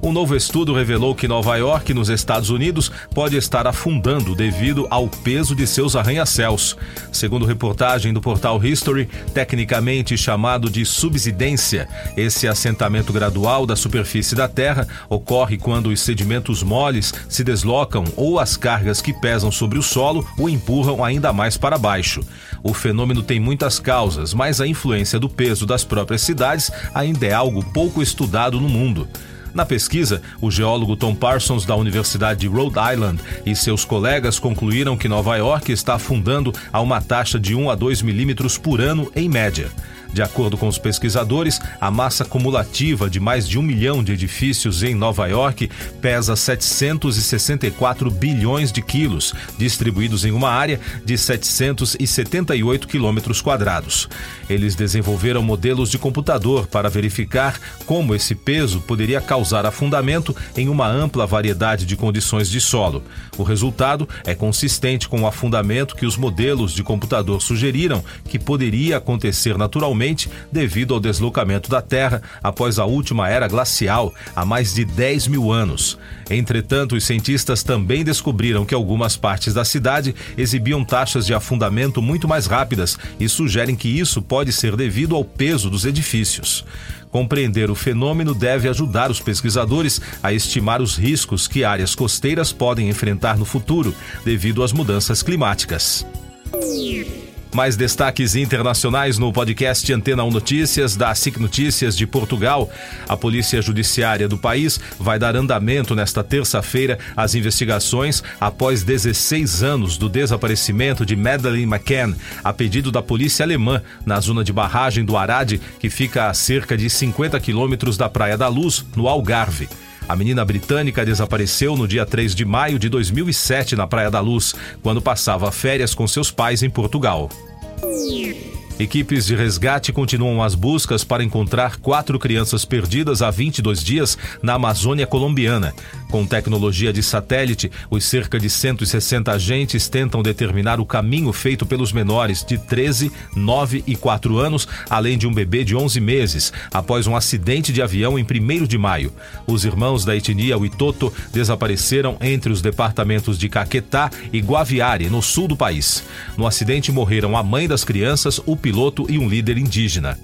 Um novo estudo revelou que Nova York, nos Estados Unidos, pode estar afundando devido ao peso de seus arranha-céus. Segundo reportagem do portal History, tecnicamente chamado de subsidência, esse assentamento gradual da superfície da Terra ocorre quando os sedimentos moles se deslocam ou as cargas que pesam sobre o solo o empurram ainda mais para baixo. O fenômeno tem muitas causas, mas a influência do peso das próprias cidades ainda é algo pouco estudado no mundo. Na pesquisa, o geólogo Tom Parsons, da Universidade de Rhode Island, e seus colegas concluíram que Nova York está afundando a uma taxa de 1 a 2 milímetros por ano, em média. De acordo com os pesquisadores, a massa cumulativa de mais de um milhão de edifícios em Nova York pesa 764 bilhões de quilos, distribuídos em uma área de 778 quilômetros quadrados. Eles desenvolveram modelos de computador para verificar como esse peso poderia causar afundamento em uma ampla variedade de condições de solo. O resultado é consistente com o afundamento que os modelos de computador sugeriram que poderia acontecer naturalmente devido ao deslocamento da Terra após a última era glacial, há mais de 10 mil anos. Entretanto, os cientistas também descobriram que algumas partes da cidade exibiam taxas de afundamento muito mais rápidas e sugerem que isso pode ser devido ao peso dos edifícios. Compreender o fenômeno deve ajudar os pesquisadores a estimar os riscos que áreas costeiras podem enfrentar no futuro devido às mudanças climáticas. Mais destaques internacionais no podcast Antena 1 Notícias da SIC Notícias de Portugal. A Polícia Judiciária do país vai dar andamento nesta terça-feira às investigações após 16 anos do desaparecimento de Madeleine McCann, a pedido da polícia alemã, na zona de barragem do Arade, que fica a cerca de 50 quilômetros da Praia da Luz, no Algarve. A menina britânica desapareceu no dia 3 de maio de 2007 na Praia da Luz, quando passava férias com seus pais em Portugal. Yeah. Equipes de resgate continuam as buscas para encontrar quatro crianças perdidas há 22 dias na Amazônia colombiana. Com tecnologia de satélite, os cerca de 160 agentes tentam determinar o caminho feito pelos menores de 13, 9 e 4 anos, além de um bebê de 11 meses, após um acidente de avião em 1 de maio. Os irmãos da etnia Witoto desapareceram entre os departamentos de Caquetá e Guaviare, no sul do país. No acidente morreram a mãe das crianças, o piloto e um líder indígena.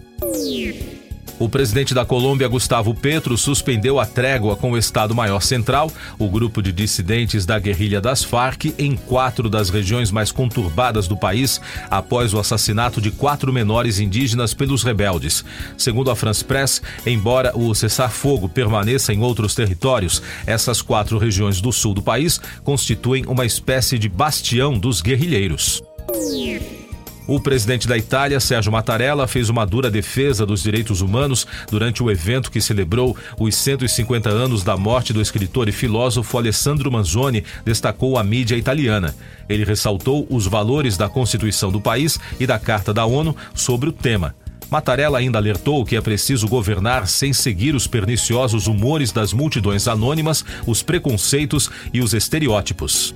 O presidente da Colômbia, Gustavo Petro, suspendeu a trégua com o Estado-Maior Central, o grupo de dissidentes da guerrilha das Farc, em quatro das regiões mais conturbadas do país, após o assassinato de quatro menores indígenas pelos rebeldes. Segundo a France Press, embora o cessar-fogo permaneça em outros territórios, essas quatro regiões do sul do país constituem uma espécie de bastião dos guerrilheiros. O presidente da Itália, Sérgio Mattarella, fez uma dura defesa dos direitos humanos durante o evento que celebrou os 150 anos da morte do escritor e filósofo Alessandro Manzoni, destacou a mídia italiana. Ele ressaltou os valores da Constituição do país e da Carta da ONU sobre o tema. Mattarella ainda alertou que é preciso governar sem seguir os perniciosos humores das multidões anônimas, os preconceitos e os estereótipos.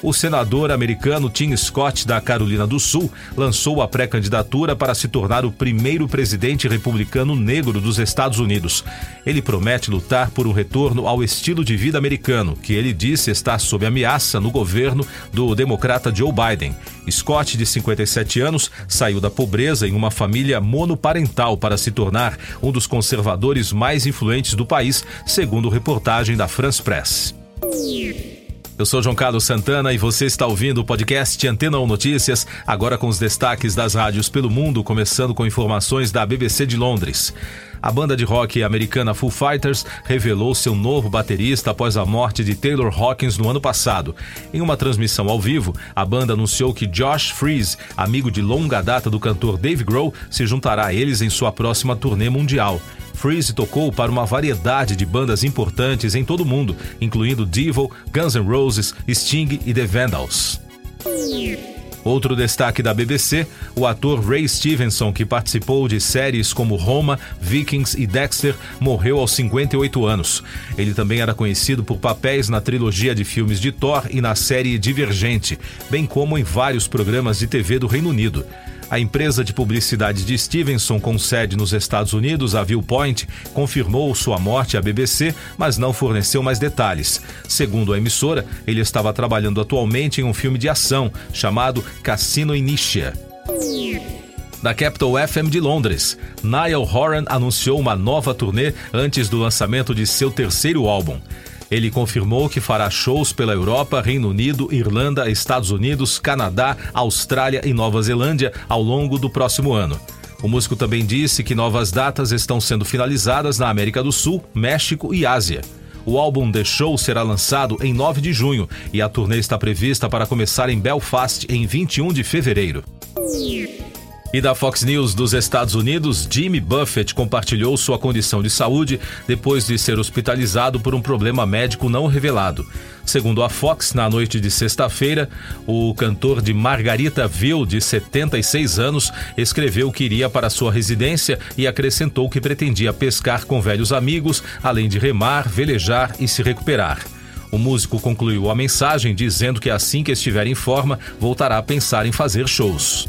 O senador americano Tim Scott, da Carolina do Sul, lançou a pré-candidatura para se tornar o primeiro presidente republicano negro dos Estados Unidos. Ele promete lutar por um retorno ao estilo de vida americano, que ele disse está sob ameaça no governo do democrata Joe Biden. Scott, de 57 anos, saiu da pobreza em uma família monoparental para se tornar um dos conservadores mais influentes do país, segundo reportagem da France Press. Eu sou João Carlos Santana e você está ouvindo o podcast Antena 1 Notícias, agora com os destaques das rádios pelo mundo, começando com informações da BBC de Londres. A banda de rock americana Foo Fighters revelou seu novo baterista após a morte de Taylor Hawkins no ano passado. Em uma transmissão ao vivo, a banda anunciou que Josh Freese, amigo de longa data do cantor Dave Grohl, se juntará a eles em sua próxima turnê mundial. Freeze tocou para uma variedade de bandas importantes em todo o mundo, incluindo Devil, Guns N' Roses, Sting e The Vandals. Outro destaque da BBC, o ator Ray Stevenson, que participou de séries como Roma, Vikings e Dexter, morreu aos 58 anos. Ele também era conhecido por papéis na trilogia de filmes de Thor e na série Divergente, bem como em vários programas de TV do Reino Unido. A empresa de publicidade de Stevenson, com sede nos Estados Unidos, a Viewpoint, confirmou sua morte à BBC, mas não forneceu mais detalhes. Segundo a emissora, ele estava trabalhando atualmente em um filme de ação chamado Cassino Initia. Da Capital FM de Londres, Niall Horan anunciou uma nova turnê antes do lançamento de seu terceiro álbum. Ele confirmou que fará shows pela Europa, Reino Unido, Irlanda, Estados Unidos, Canadá, Austrália e Nova Zelândia ao longo do próximo ano. O músico também disse que novas datas estão sendo finalizadas na América do Sul, México e Ásia. O álbum The Show será lançado em 9 de junho e a turnê está prevista para começar em Belfast em 21 de fevereiro. E da Fox News dos Estados Unidos, Jimmy Buffett compartilhou sua condição de saúde depois de ser hospitalizado por um problema médico não revelado. Segundo a Fox, na noite de sexta-feira, o cantor de Margaritaville, de 76 anos, escreveu que iria para sua residência e acrescentou que pretendia pescar com velhos amigos, além de remar, velejar e se recuperar. O músico concluiu a mensagem dizendo que assim que estiver em forma, voltará a pensar em fazer shows.